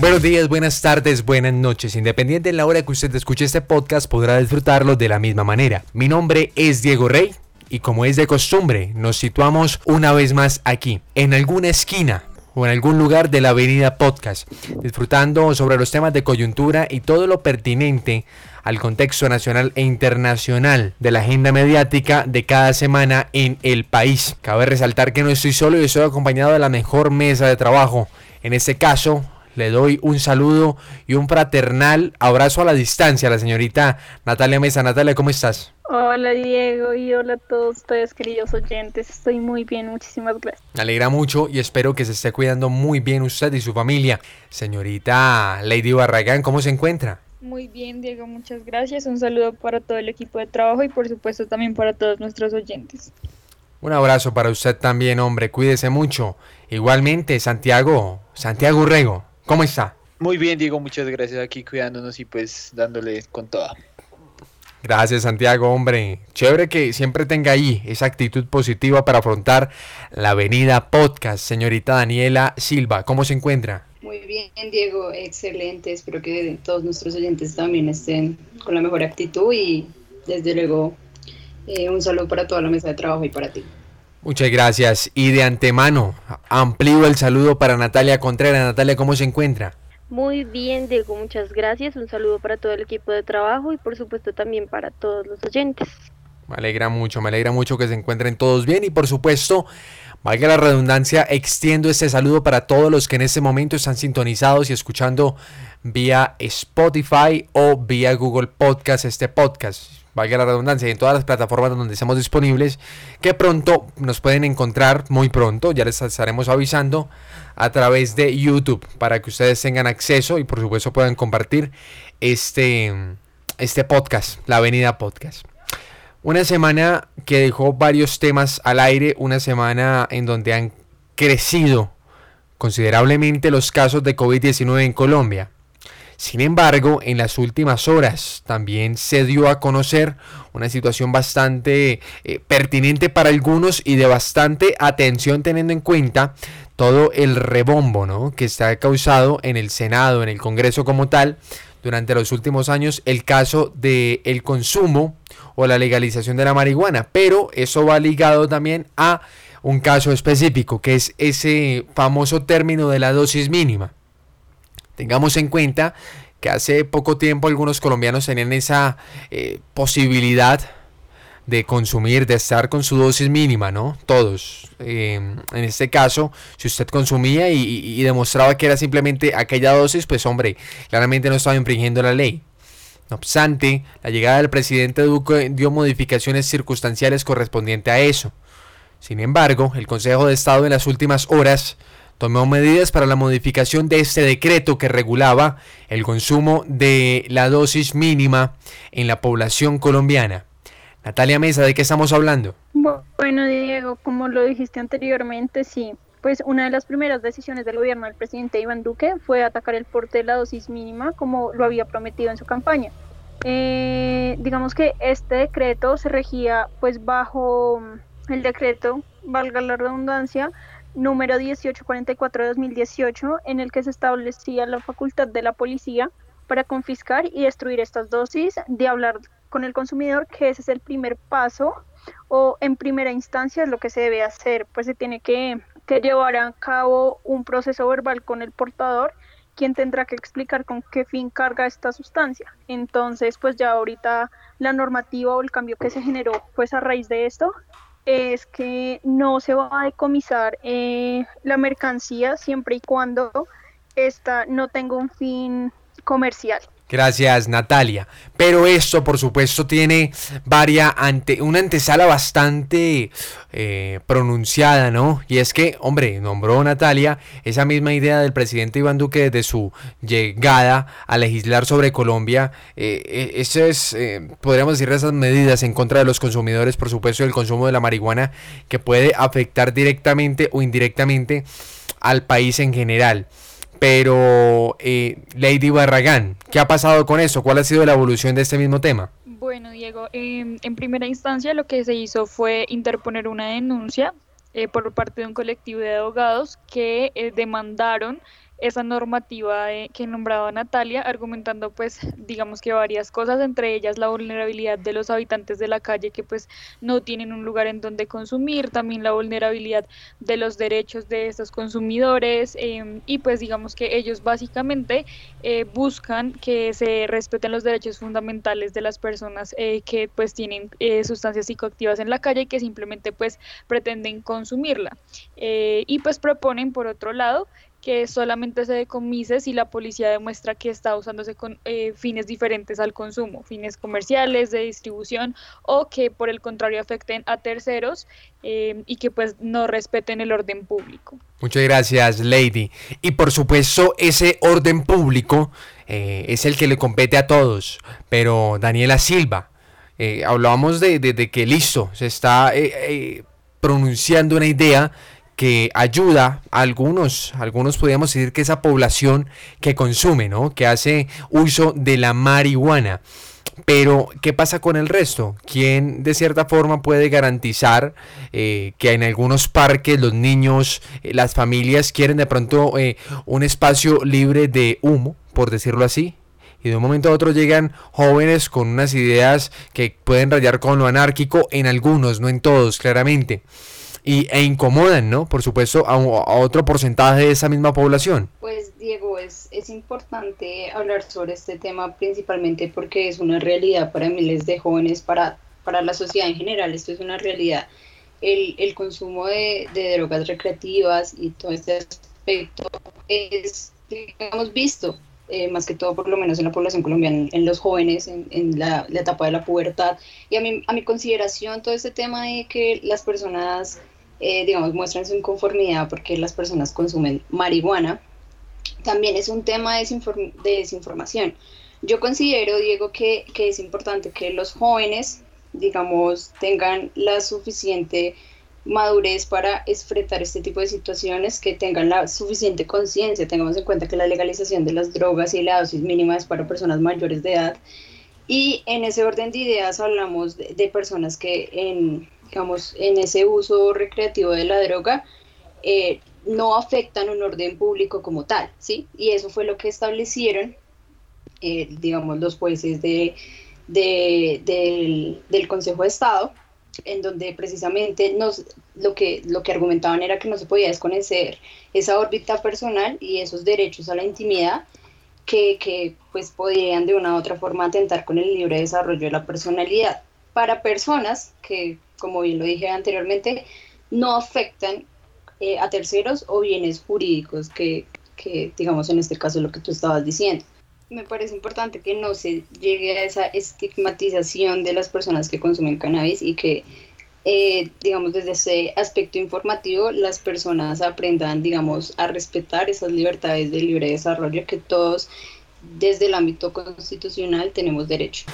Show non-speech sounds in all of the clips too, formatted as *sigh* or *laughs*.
Buenos días, buenas tardes, buenas noches. Independiente de la hora que usted escuche este podcast, podrá disfrutarlo de la misma manera. Mi nombre es Diego Rey y como es de costumbre, nos situamos una vez más aquí, en alguna esquina o en algún lugar de la avenida podcast, disfrutando sobre los temas de coyuntura y todo lo pertinente al contexto nacional e internacional de la agenda mediática de cada semana en el país. Cabe resaltar que no estoy solo y estoy acompañado de la mejor mesa de trabajo. En este caso, le doy un saludo y un fraternal abrazo a la distancia a la señorita Natalia Mesa. Natalia, ¿cómo estás? Hola Diego y hola a todos ustedes queridos oyentes. Estoy muy bien, muchísimas gracias. Me alegra mucho y espero que se esté cuidando muy bien usted y su familia. Señorita Lady Barragán, ¿cómo se encuentra? Muy bien, Diego, muchas gracias. Un saludo para todo el equipo de trabajo y por supuesto también para todos nuestros oyentes. Un abrazo para usted también, hombre. Cuídese mucho. Igualmente, Santiago, Santiago Urrego. ¿Cómo está? Muy bien, Diego, muchas gracias aquí cuidándonos y pues dándole con toda. Gracias, Santiago, hombre. Chévere que siempre tenga ahí esa actitud positiva para afrontar la avenida podcast. Señorita Daniela Silva, ¿cómo se encuentra? Muy bien, Diego, excelente. Espero que todos nuestros oyentes también estén con la mejor actitud y desde luego eh, un saludo para toda la mesa de trabajo y para ti. Muchas gracias. Y de antemano, amplío el saludo para Natalia Contreras. Natalia, ¿cómo se encuentra? Muy bien, Diego, muchas gracias. Un saludo para todo el equipo de trabajo y por supuesto también para todos los oyentes. Me alegra mucho, me alegra mucho que se encuentren todos bien y por supuesto, valga la redundancia, extiendo este saludo para todos los que en este momento están sintonizados y escuchando vía Spotify o vía Google Podcast este podcast valga la redundancia, en todas las plataformas donde estamos disponibles, que pronto nos pueden encontrar, muy pronto, ya les estaremos avisando, a través de YouTube, para que ustedes tengan acceso y por supuesto puedan compartir este, este podcast, la Avenida Podcast. Una semana que dejó varios temas al aire, una semana en donde han crecido considerablemente los casos de COVID-19 en Colombia. Sin embargo, en las últimas horas también se dio a conocer una situación bastante eh, pertinente para algunos y de bastante atención teniendo en cuenta todo el rebombo ¿no? que está causado en el Senado, en el Congreso como tal, durante los últimos años el caso del el consumo o la legalización de la marihuana. Pero eso va ligado también a un caso específico, que es ese famoso término de la dosis mínima. Tengamos en cuenta que hace poco tiempo algunos colombianos tenían esa eh, posibilidad de consumir, de estar con su dosis mínima, ¿no? Todos. Em, en este caso, si usted consumía y, demostraba que era simplemente aquella dosis, pues hombre, claramente no estaba infringiendo la ley. No obstante, la llegada del presidente Duque dio modificaciones circunstanciales correspondientes a eso. Sin embargo, el Consejo de Estado en las últimas horas tomó medidas para la modificación de este decreto que regulaba el consumo de la dosis mínima en la población colombiana. Natalia Mesa, ¿de qué estamos hablando? Bueno, Diego, como lo dijiste anteriormente, sí. Pues una de las primeras decisiones del gobierno del presidente Iván Duque fue atacar el porte de la dosis mínima como lo había prometido en su campaña. Eh, digamos que este decreto se regía pues bajo el decreto, valga la redundancia, número 1844 de 2018, en el que se establecía la facultad de la policía para confiscar y destruir estas dosis, de hablar con el consumidor, que ese es el primer paso o en primera instancia es lo que se debe hacer, pues se tiene que, que llevar a cabo un proceso verbal con el portador quien tendrá que explicar con qué fin carga esta sustancia. Entonces, pues ya ahorita la normativa o el cambio que se generó, pues a raíz de esto, es que no se va a decomisar eh, la mercancía siempre y cuando esta no tenga un fin comercial. Gracias, Natalia. Pero esto, por supuesto, tiene varia ante, una antesala bastante eh, pronunciada, ¿no? Y es que, hombre, nombró Natalia esa misma idea del presidente Iván Duque desde su llegada a legislar sobre Colombia. Eh, eh eso es, eh, podríamos decir, esas medidas en contra de los consumidores, por supuesto, del consumo de la marihuana, que puede afectar directamente o indirectamente al país en general. Pero, eh, Lady Barragán, ¿qué ha pasado con eso? ¿Cuál ha sido la evolución de este mismo tema? Bueno, Diego, em, en primera instancia lo que se hizo fue interponer una denuncia eh, por parte de un colectivo de abogados que eh, demandaron esa normativa eh, que nombraba Natalia, argumentando pues digamos que varias cosas, entre ellas la vulnerabilidad de los habitantes de la calle que pues no tienen un lugar en donde consumir, también la vulnerabilidad de los derechos de estos consumidores em, y pues digamos que ellos básicamente eh, buscan que se respeten los derechos fundamentales de las personas eh, que pues tienen sustancias psicoactivas en la calle y que simplemente pues pretenden consumirla. y pues proponen por otro lado que solamente se decomise si la policía demuestra que está usándose con eh, fines diferentes al consumo, fines comerciales, de distribución o que por el contrario afecten a terceros eh, y que pues no respeten el orden público. Muchas gracias, Lady. Y por supuesto, ese orden público eh, es el que le compete a todos, pero Daniela Silva, hablábamos de, de, que listo, se está pronunciando una idea que ayuda a algunos, algunos podríamos decir que esa población que consume, ¿no? Que hace uso de la marihuana. Pero, ¿qué pasa con el resto? ¿Quién de cierta forma puede garantizar eh, que en algunos parques los niños, eh, las familias quieren de pronto eh, un espacio libre de humo, por decirlo así? Y de un momento a otro llegan jóvenes con unas ideas que pueden rayar con lo anárquico en algunos, no en todos, claramente y, e incomodan, ¿no? Por supuesto, a, otro porcentaje de esa misma población. Pues Diego, es, es importante hablar sobre este tema principalmente porque es una realidad para miles de jóvenes, para, para la sociedad en general, esto es una realidad. El, el consumo de, de, drogas recreativas y todo este aspecto es, hemos visto, eh, más que todo por lo menos en la población colombiana, en, los jóvenes, en, en la, la, etapa de la pubertad. Y a mi, a mi consideración, todo este tema de que las personas eh, digamos, muestran su inconformidad porque las personas consumen marihuana, también es un tema de, desinformación. Yo considero, Diego, que, que, es importante que los jóvenes, digamos, tengan la suficiente madurez para enfrentar este tipo de situaciones, que tengan la suficiente conciencia. Tengamos en cuenta que la legalización de las drogas y la dosis mínima es para personas mayores de edad. Y en ese orden de ideas hablamos de personas que en, digamos, en ese uso recreativo de la droga, eh, no afectan un orden público como tal, ¿sí? Y eso fue lo que establecieron, eh, digamos, los jueces de, del, del, Consejo de Estado, en donde precisamente nos, lo, que, lo que argumentaban era que no se podía desconocer esa órbita personal y esos derechos a la intimidad que, que pues podrían de una u otra forma atentar con el libre desarrollo de la personalidad para personas que como bien lo dije anteriormente, no afectan eh, a terceros o bienes jurídicos que, que, digamos, en este caso lo que tú estabas diciendo. Me parece importante que no se llegue a esa estigmatización de las personas que consumen cannabis y que, eh, digamos, desde ese aspecto informativo, las personas aprendan, digamos, a respetar esas libertades de libre desarrollo que todos desde el ámbito constitucional tenemos derecho.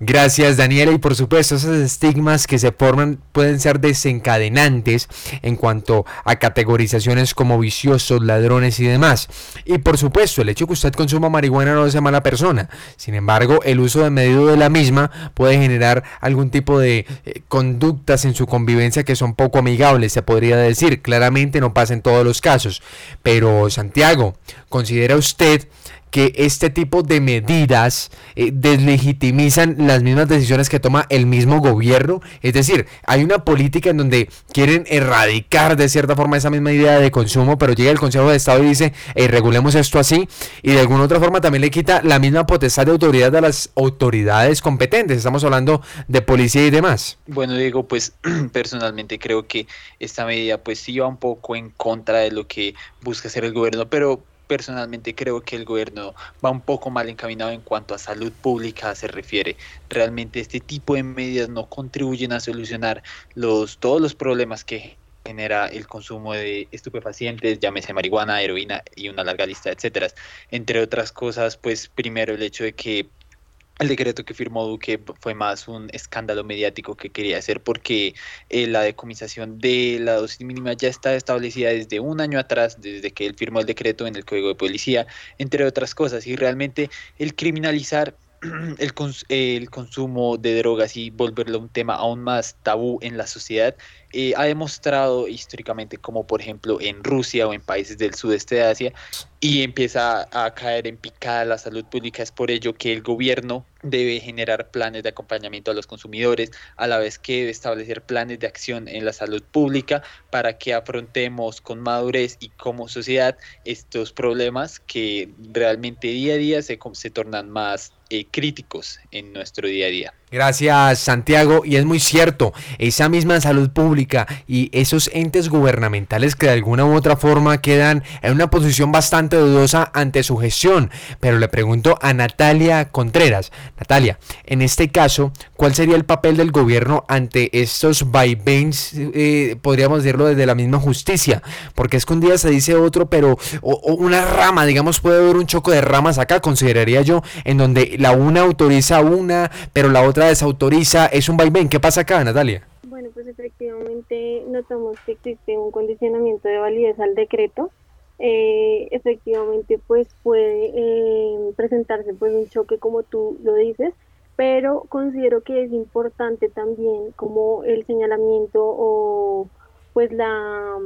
Gracias Daniela y por supuesto esos estigmas que se forman pueden ser desencadenantes en cuanto a categorizaciones como viciosos, ladrones y demás. Y por supuesto el hecho que usted consuma marihuana no es mala persona. Sin embargo el uso de medio de la misma puede generar algún tipo de eh, conductas en su convivencia que son poco amigables se podría decir. Claramente no pasa en todos los casos. Pero Santiago, ¿considera usted que este tipo de medidas eh, deslegitimizan las mismas decisiones que toma el mismo gobierno. Es decir, hay una política en donde quieren erradicar de cierta forma esa misma idea de consumo, pero llega el Consejo de Estado y dice, regulemos esto así, y de alguna otra forma también le quita la misma potestad de autoridad a las autoridades competentes. Estamos hablando de policía y demás. Bueno, Diego, pues *clears throat* personalmente creo que esta medida pues sí va un poco en contra de lo que busca hacer el gobierno, pero personalmente creo que el gobierno va un poco mal encaminado en cuanto a salud pública se refiere. Realmente este tipo de medidas no contribuyen a solucionar los, todos los problemas que genera el consumo de estupefacientes, llámese marihuana, heroína y una larga lista, etcétera. Entre otras cosas, pues primero el hecho de que el decreto que firmó Duque fue más un escándalo mediático que quería hacer porque eh, la decomisación de la dosis mínima ya está establecida desde un año atrás, desde que él firmó el decreto en el Código de Policía, entre otras cosas. Y realmente el criminalizar *clears throat* el, el consumo de drogas y volverlo un tema aún más tabú en la sociedad eh, ha demostrado históricamente como por ejemplo en Rusia o en países del sudeste de Asia y empieza a caer en picada la salud pública. Es por ello que el gobierno debe generar planes de acompañamiento a los consumidores, a la vez que debe establecer planes de acción en la salud pública para que afrontemos con madurez y como sociedad estos problemas que realmente día a día se, se tornan más eh, críticos en nuestro día a día. Gracias Santiago y es muy cierto, esa misma salud pública y esos entes gubernamentales que de alguna u otra forma quedan en una posición bastante dudosa ante su gestión. Pero le pregunto a Natalia Contreras, Natalia, en este caso, ¿cuál sería el papel del gobierno ante estos vaivenes, eh, podríamos decirlo desde la misma justicia? Porque es que un día se dice otro, pero una rama, digamos, puede haber un choco de ramas acá, consideraría yo, en donde la una autoriza una, pero la otra desautoriza, es un vaivén. ¿Qué pasa acá, Natalia? Bueno, pues efectivamente notamos que existe un condicionamiento de validez al decreto eh, efectivamente pues puede eh, presentarse pues un choque como tú lo dices, pero considero que es importante también como el señalamiento o pues la,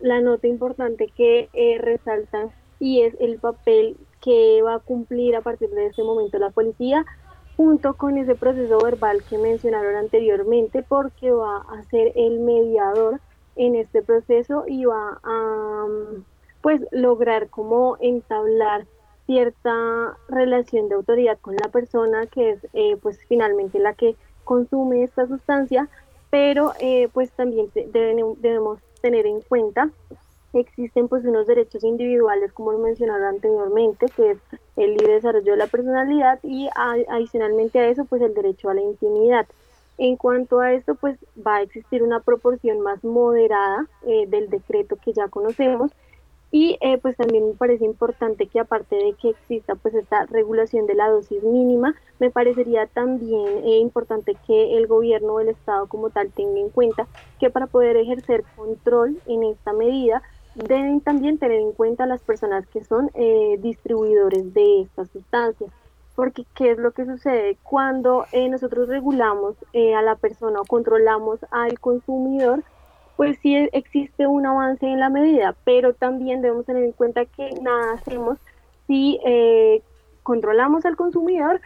la nota importante que eh, resaltan y es el papel que va a cumplir a partir de este momento la policía junto con ese proceso verbal que mencionaron anteriormente porque va a ser el mediador en este proceso y va a pues lograr como entablar cierta relación de autoridad con la persona que es eh, pues finalmente la que consume esta sustancia, pero eh, pues también debemos tener en cuenta existen pues unos derechos individuales como lo mencionaron anteriormente que es el libre desarrollo de la personalidad y adicionalmente a eso pues el derecho a la intimidad. En cuanto a esto pues va a existir una proporción más moderada eh, del decreto que ya conocemos y eh, pues también me parece importante que aparte de que exista pues esta regulación de la dosis mínima, me parecería también eh, importante que el gobierno o el Estado como tal tenga en cuenta que para poder ejercer control en esta medida deben también tener en cuenta las personas que son eh, distribuidores de estas sustancias. Porque, ¿qué es lo que sucede? Cuando nosotros regulamos a la persona o controlamos al consumidor, pues sí existe un avance en la medida, pero también debemos tener en cuenta que nada hacemos si eh, controlamos al consumidor,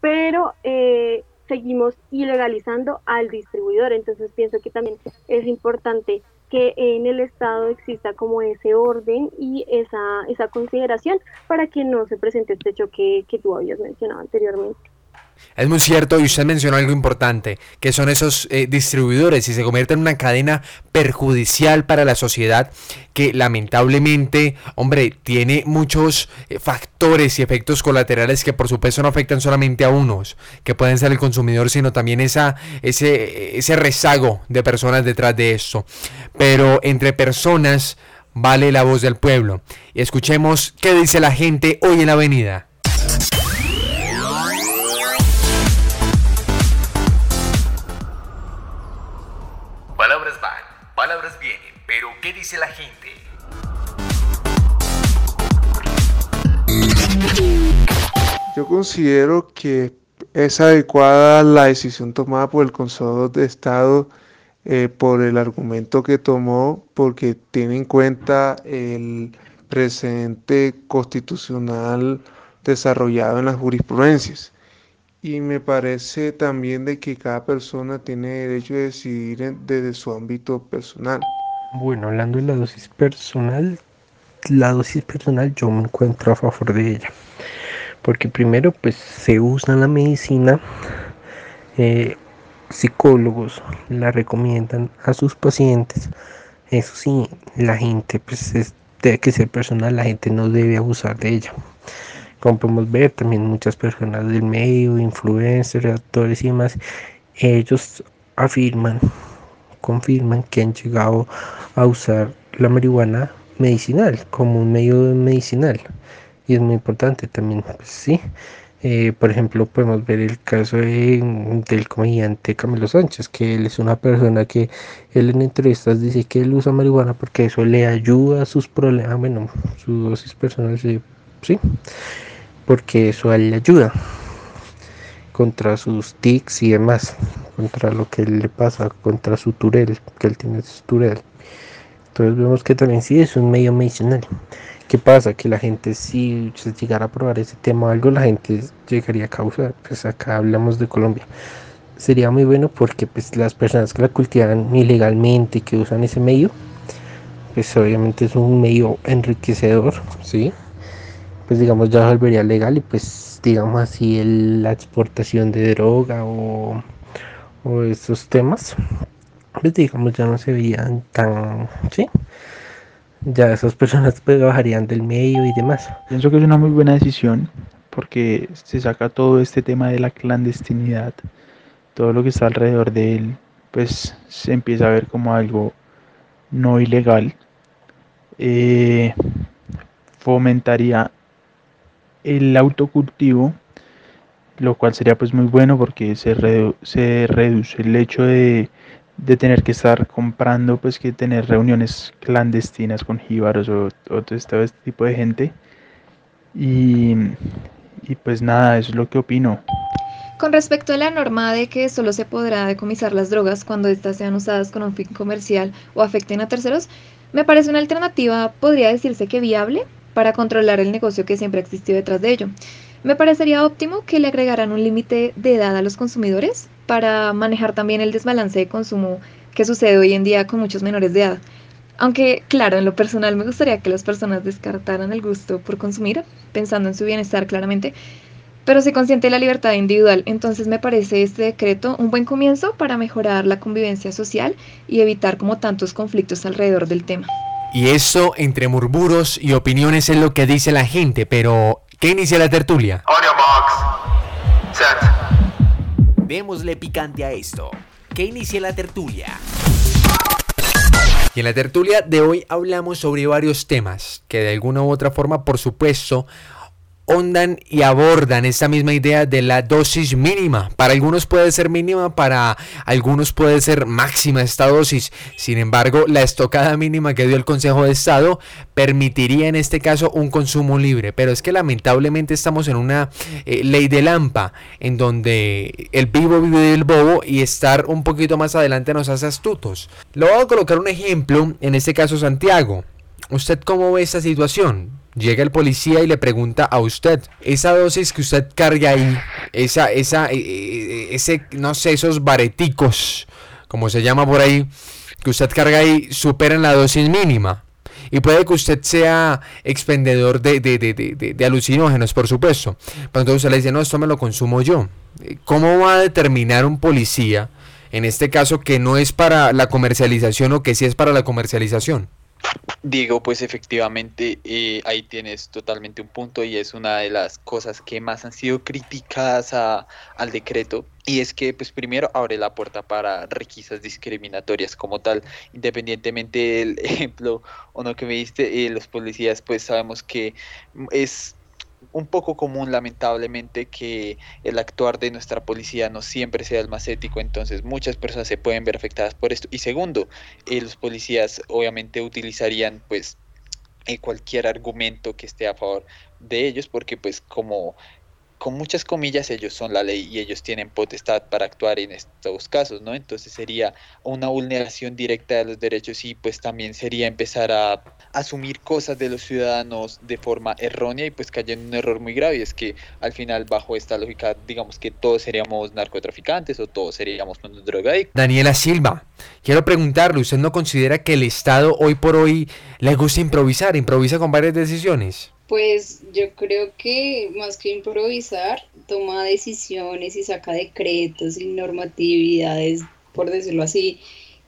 pero eh, seguimos ilegalizando al distribuidor. Entonces pienso que también es importante que en el Estado exista como ese orden y esa, esa consideración para que no se presente este choque que tú habías mencionado anteriormente. Es muy cierto y usted mencionó algo importante, que son esos eh, distribuidores y se convierte en una cadena perjudicial para la sociedad que lamentablemente, hombre, tiene muchos eh, factores y efectos colaterales que por supuesto no afectan solamente a unos, que pueden ser el consumidor, sino también esa, ese, ese rezago de personas detrás de esto. Pero entre personas vale la voz del pueblo. Y escuchemos qué dice la gente hoy en la avenida. ¿Qué dice la gente? Yo considero que es adecuada la decisión tomada por el Consejo de Estado eh, por el argumento que tomó, porque tiene en cuenta el presente constitucional desarrollado en las jurisprudencias. Y me parece también de que cada persona tiene derecho a decidir desde su ámbito personal. Bueno, hablando de la dosis personal, la dosis personal yo me encuentro a favor de ella. Porque primero pues se usa la medicina, eh, psicólogos la recomiendan a sus pacientes. Eso sí, la gente pues es, debe que ser personal, la gente no debe abusar de ella. Como podemos ver también muchas personas del medio, influencers, actores y demás, ellos afirman confirman que han llegado a usar la marihuana medicinal como un medio medicinal. Y es muy importante también pues, sí. Eh, por ejemplo podemos ver el caso del comediante Camilo Sánchez que él es una persona que él en entrevistas dice que él usa marihuana porque eso le ayuda a sus problemas bueno su dosis personal sí, porque eso a él le ayuda contra sus tics y demás, contra lo que le pasa, contra su turel, que él tiene su turel. Entonces vemos que también sí es un medio medicinal. ¿Qué pasa? Que la gente si se llegara a probar ese tema o algo, la gente llegaría a causar. Pues acá hablamos de Colombia. Sería muy bueno porque pues las personas que la cultivan ilegalmente que usan ese medio, pues obviamente es un medio enriquecedor, ¿sí? Pues digamos ya volvería legal y pues digamos así la exportación de droga o, o estos temas pues digamos ya no se veían tan, ¿sí? Ya esas personas pues bajarían del medio y demás. Pienso que es una muy buena decisión porque se saca todo este tema de la clandestinidad, todo lo que está alrededor de él, pues se empieza a ver como algo no ilegal. Eh, fomentaría el autocultivo, lo cual sería pues muy bueno porque se, se reduce el hecho de de tener que estar comprando, pues que tener reuniones clandestinas con jíbaros o, todo este, tipo de gente. Y, y pues nada, eso es lo que opino. Con respecto a la norma de que solo se podrá decomisar las drogas cuando éstas sean usadas con un fin comercial o afecten a terceros, me parece una alternativa, podría decirse que viable, para controlar el negocio que siempre ha existido detrás de ello. Me parecería óptimo que le agregaran un límite de edad a los consumidores para manejar también el desbalance de consumo que sucede hoy en día con muchos menores de edad. Aunque, claro, en lo personal me gustaría que las personas descartaran el gusto por consumir, pensando en su bienestar claramente, pero se consciente de la libertad individual. Entonces me parece este decreto un buen comienzo para mejorar la convivencia social y evitar como tantos conflictos alrededor del tema. Y eso entre murmuros y opiniones es lo que dice la gente, pero ¿qué inicia la tertulia? Démosle picante a esto. Que inicie la tertulia. Y en la tertulia de hoy hablamos sobre varios temas que de alguna u otra forma, por supuesto, ondan y abordan esta misma idea de la dosis mínima. Para algunos puede ser mínima, para algunos puede ser máxima esta dosis. Sin embargo, la estocada mínima que dio el Consejo de Estado permitiría en este caso un consumo libre. Pero es que lamentablemente estamos en una eh, ley de lampa en donde el vivo vive del bobo y estar un poquito más adelante nos hace astutos. Lo voy a colocar un ejemplo, en este caso Santiago. ¿Usted cómo ve esta situación? Llega el policía y le pregunta a usted, esa dosis que usted carga ahí, esa, esa, eh, eh, ese, no sé, esos bareticos, como se llama por ahí, que usted carga ahí, superan la dosis mínima. Y puede que usted sea expendedor de, de, de, de, alucinógenos, por supuesto. Pero entonces usted le dice, no, esto me lo consumo yo. ¿Cómo va a determinar un policía, en este caso, que no es para la comercialización o que sí es para la comercialización? Diego, pues efectivamente eh, ahí tienes totalmente un punto y es una de las cosas que más han sido criticadas al decreto. Y es que pues primero abre la puerta para requisas discriminatorias como tal, independientemente del *laughs* ejemplo o no que me diste, eh, los policías pues sabemos que es un poco común lamentablemente que el actuar de nuestra policía no siempre sea el más ético, entonces muchas personas se pueden ver afectadas por esto. Y segundo, eh, los policías obviamente utilizarían pues eh, cualquier argumento que esté a favor de ellos porque pues como con muchas comillas, ellos son la ley y ellos tienen potestad para actuar en estos casos, ¿no? Entonces sería una vulneración directa de los derechos y pues también sería empezar a asumir cosas de los ciudadanos de forma errónea y pues cayendo en un error muy grave. Y es que al final, bajo esta lógica, digamos que todos seríamos narcotraficantes o todos seríamos drogadictos. Daniela Silva, quiero preguntarle, ¿usted no considera que el Estado hoy por hoy le gusta improvisar, improvisa con varias decisiones? Pues yo creo que más que improvisar, toma decisiones y saca decretos y normatividades, por decirlo así,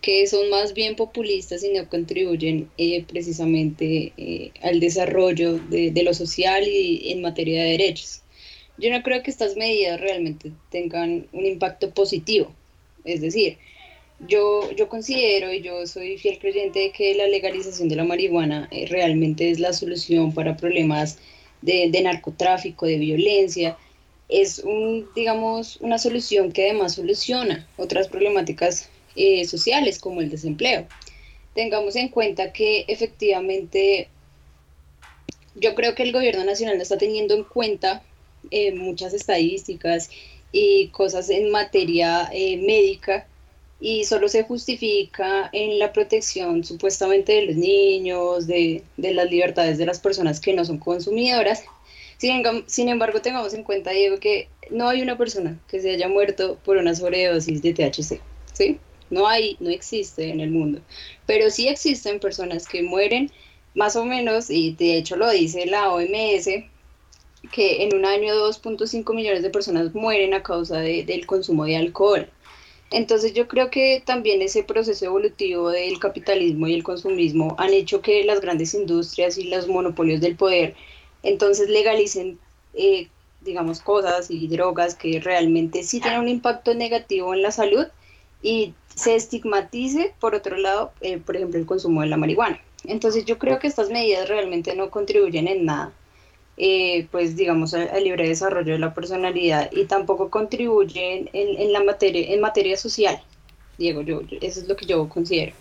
que son más bien populistas y no contribuyen eh, precisamente eh, al desarrollo de, de, lo social y en materia de derechos. Yo no creo que estas medidas realmente tengan un impacto positivo. Es decir, yo, yo considero y yo soy fiel creyente de que la legalización de la marihuana eh, realmente es la solución para problemas de, narcotráfico, de violencia. Es un, digamos, una solución que además soluciona otras problemáticas eh, sociales como el desempleo. Tengamos en cuenta que efectivamente yo creo que el gobierno nacional no está teniendo en cuenta eh, muchas estadísticas y cosas en materia médica y solo se justifica en la protección supuestamente de los niños, de, de las libertades de las personas que no son consumidoras. Sin, sin, embargo, tengamos en cuenta, Diego, que no hay una persona que se haya muerto por una sobredosis de THC, ¿sí? No hay, no existe en el mundo. Pero sí existen personas que mueren más o menos, y de hecho lo dice la OMS, que en un año 2.5 millones de personas mueren a causa del consumo de alcohol. Entonces yo creo que también ese proceso evolutivo del capitalismo y el consumismo han hecho que las grandes industrias y los monopolios del poder entonces legalicen, eh, digamos, cosas y drogas que realmente sí tienen un impacto negativo en la salud y se estigmatice, por otro lado, eh, por ejemplo, el consumo de la marihuana. Entonces yo creo que estas medidas realmente no contribuyen en nada eh, pues digamos, al, libre desarrollo de la personalidad y tampoco contribuyen en, la materia, en materia social. Diego, yo, eso es lo que yo considero.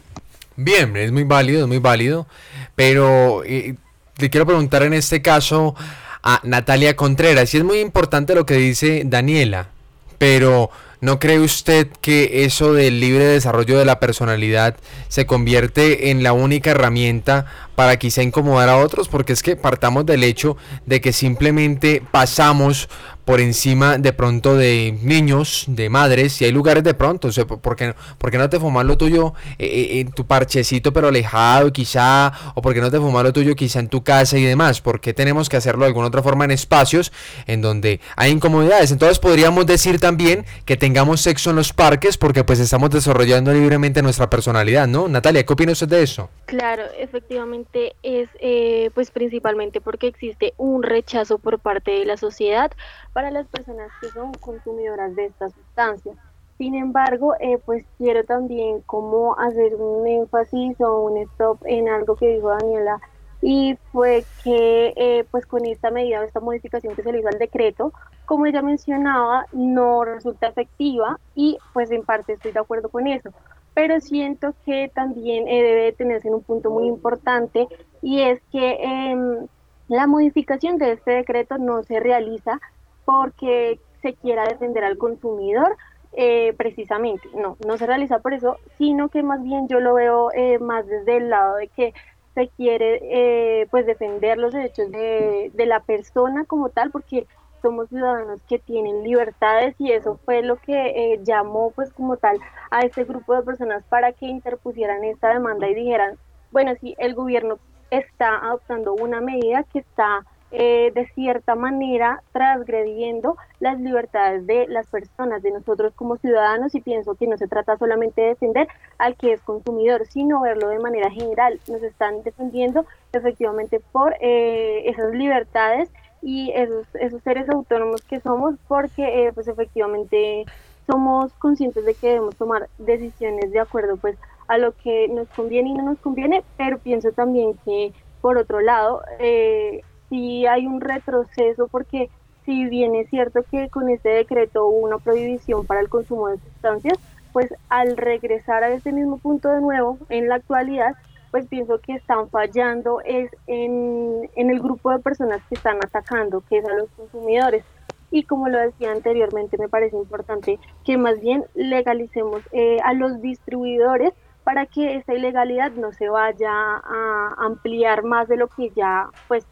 Bien, es muy válido, es muy válido, pero eh, te quiero preguntar en este caso a Natalia Contreras, y es muy importante lo que dice Daniela, pero ¿No cree usted que eso del libre desarrollo de la personalidad se convierte en la única herramienta para quizá incomodar a otros? Porque es que partamos del hecho de que simplemente pasamos por encima de pronto de niños, de madres, y hay lugares de pronto, o sea, ¿por qué, no te fumas lo tuyo eh, eh, en tu parchecito pero alejado quizá, o por qué no te fumas lo tuyo quizá en tu casa y demás? ¿Por qué tenemos que hacerlo de alguna otra forma en espacios en donde hay incomodidades? Entonces podríamos decir también que tengamos sexo en los parques porque pues estamos desarrollando libremente nuestra personalidad, ¿no? Natalia, ¿qué opina usted de eso? Claro, efectivamente es eh, pues principalmente porque existe un rechazo por parte de la sociedad para las personas que son consumidoras de estas sustancias. Sin embargo, eh, pues quiero también como hacer un énfasis o un stop en algo que dijo Daniela y fue que eh, pues con esta medida, esta modificación que se le hizo al decreto, como ella mencionaba, no resulta efectiva y pues en parte estoy de acuerdo con eso, pero siento que también eh, debe tenerse en un punto muy importante y es que em, la modificación de este decreto no se realiza porque se quiera defender al consumidor, eh, precisamente. No, no se realiza por eso, sino que más bien yo lo veo eh, más desde el lado de que se quiere eh, pues defender los derechos de, la persona como tal, porque somos ciudadanos que tienen libertades y eso fue lo que llamó pues como tal a este grupo de personas para que interpusieran esta demanda y dijeran, bueno, si el gobierno está adoptando una medida que está eh, de cierta manera transgrediendo las libertades de las personas, de nosotros como ciudadanos, y pienso que no se trata solamente de defender al que es consumidor, sino verlo de manera general. Nos están defendiendo efectivamente por eh, esas libertades y esos, seres autónomos que somos, porque eh, pues efectivamente somos conscientes de que debemos tomar decisiones de acuerdo pues a lo que nos conviene y no nos conviene, pero pienso también que por otro lado, eh, sí hay un retroceso porque si bien es cierto que con este decreto hubo una prohibición para el consumo de sustancias, pues al regresar a ese mismo punto de nuevo en la actualidad, pues pienso que están fallando es en, el grupo de personas que están atacando, que es a los consumidores. Y como lo decía anteriormente, me parece importante que más bien legalicemos eh, a los distribuidores para que esta ilegalidad no se vaya a ampliar más de lo que ya pues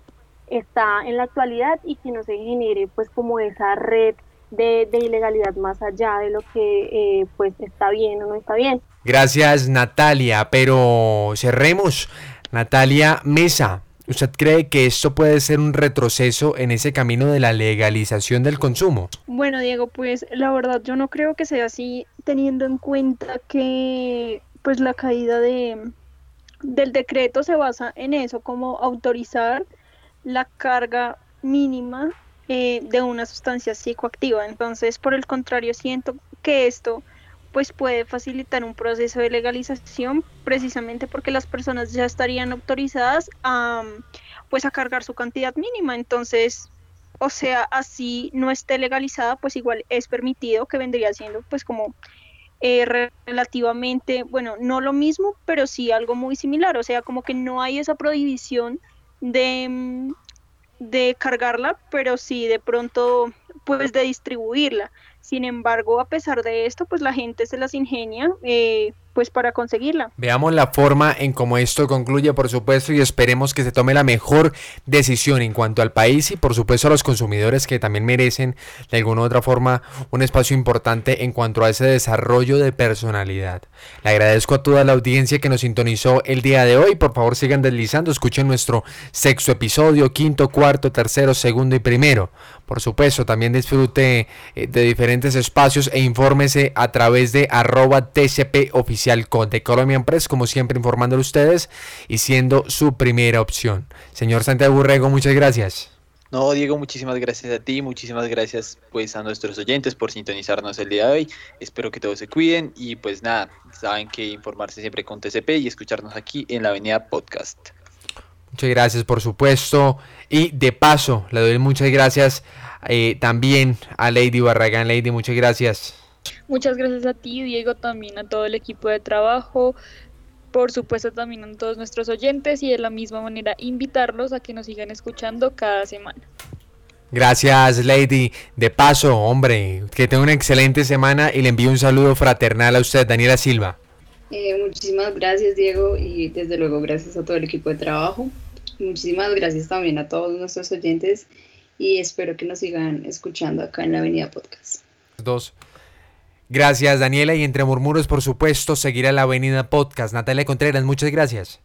está en la actualidad y que no se genere pues como esa red de, ilegalidad más allá de lo que eh, pues está bien o no está bien. Gracias Natalia, pero cerremos. Natalia Mesa, ¿usted cree que esto puede ser un retroceso en ese camino de la legalización del consumo? Bueno, Diego, pues la verdad yo no creo que sea así, teniendo en cuenta que pues la caída de del decreto se basa en eso, como autorizar la carga mínima eh, de una sustancia psicoactiva. Entonces, por el contrario, siento que esto pues puede facilitar un proceso de legalización precisamente porque las personas ya estarían autorizadas a pues a cargar su cantidad mínima. Entonces, o sea, así no esté legalizada, pues igual es permitido que vendría siendo pues como eh, relativamente, bueno, no lo mismo, pero sí algo muy similar, o sea, como que no hay esa prohibición de, mm, de cargarla, pero sí de pronto pues de distribuirla. Sin embargo, a pesar de esto, pues la gente se las ingenia eh, pues para conseguirla. Veamos la forma en cómo esto concluye, por supuesto, y esperemos que se tome la mejor decisión en cuanto al país y por supuesto a los consumidores que también merecen de alguna u otra forma un espacio importante en cuanto a ese desarrollo de personalidad. Le agradezco a toda la audiencia que nos sintonizó el día de hoy. Por favor, sigan deslizando, escuchen nuestro sexto episodio, quinto, cuarto, tercero, segundo y primero. Por supuesto, también disfrute eh, de diferentes espacios e infórmese a través de arroba TCP oficial de Colombian Press, como siempre informándole ustedes y siendo su primera opción. Señor Santiago Burrego, muchas gracias. No, Diego, muchísimas gracias a ti, muchísimas gracias pues a nuestros oyentes por sintonizarnos el día de hoy. Espero que todos se cuiden y pues nada, saben que informarse siempre con TCP y escucharnos aquí en la Avenida Podcast. Muchas gracias, por supuesto. Y de paso, le doy muchas gracias eh, también a Lady Barragán. Lady, muchas gracias. Muchas gracias a ti, Diego, también a todo el equipo de trabajo, por supuesto también a todos nuestros oyentes y de la misma manera invitarlos a que nos sigan escuchando cada semana. Gracias, Lady. De paso, hombre, que tenga una excelente semana y le envío un saludo fraternal a usted, Daniela Silva. Eh, muchísimas gracias, Diego, y desde luego gracias a todo el equipo de trabajo. Muchísimas gracias también a todos nuestros oyentes y espero que nos sigan escuchando acá en la Avenida Podcast. Dos. Gracias, Daniela, y entre murmuros, por supuesto, seguirá la Avenida Podcast. Natalia Contreras, muchas gracias.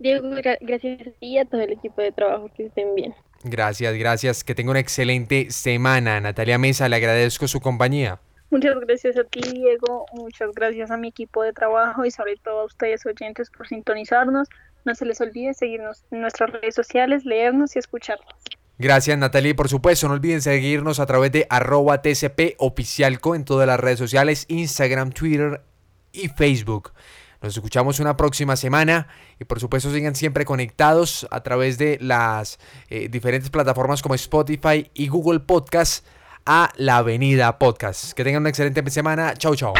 Diego, gracias a ti y a todo el equipo de trabajo, que estén bien. Gracias, gracias, que tenga una excelente semana. Natalia Mesa, le agradezco su compañía. Muchas gracias a ti, Diego. Muchas gracias a mi equipo de trabajo y sobre todo a ustedes oyentes por sintonizarnos. No se les olvide seguirnos en nuestras redes sociales, leernos y escucharnos. Gracias Natalia y por supuesto no olviden seguirnos a través de arroba TCP oficialco en todas las redes sociales, Instagram, Twitter y Facebook. Nos escuchamos una próxima semana y por supuesto sigan siempre conectados a través de las eh, diferentes plataformas como Spotify y Google Podcast a la Avenida Podcast. Que tengan una excelente semana. Chau, chau.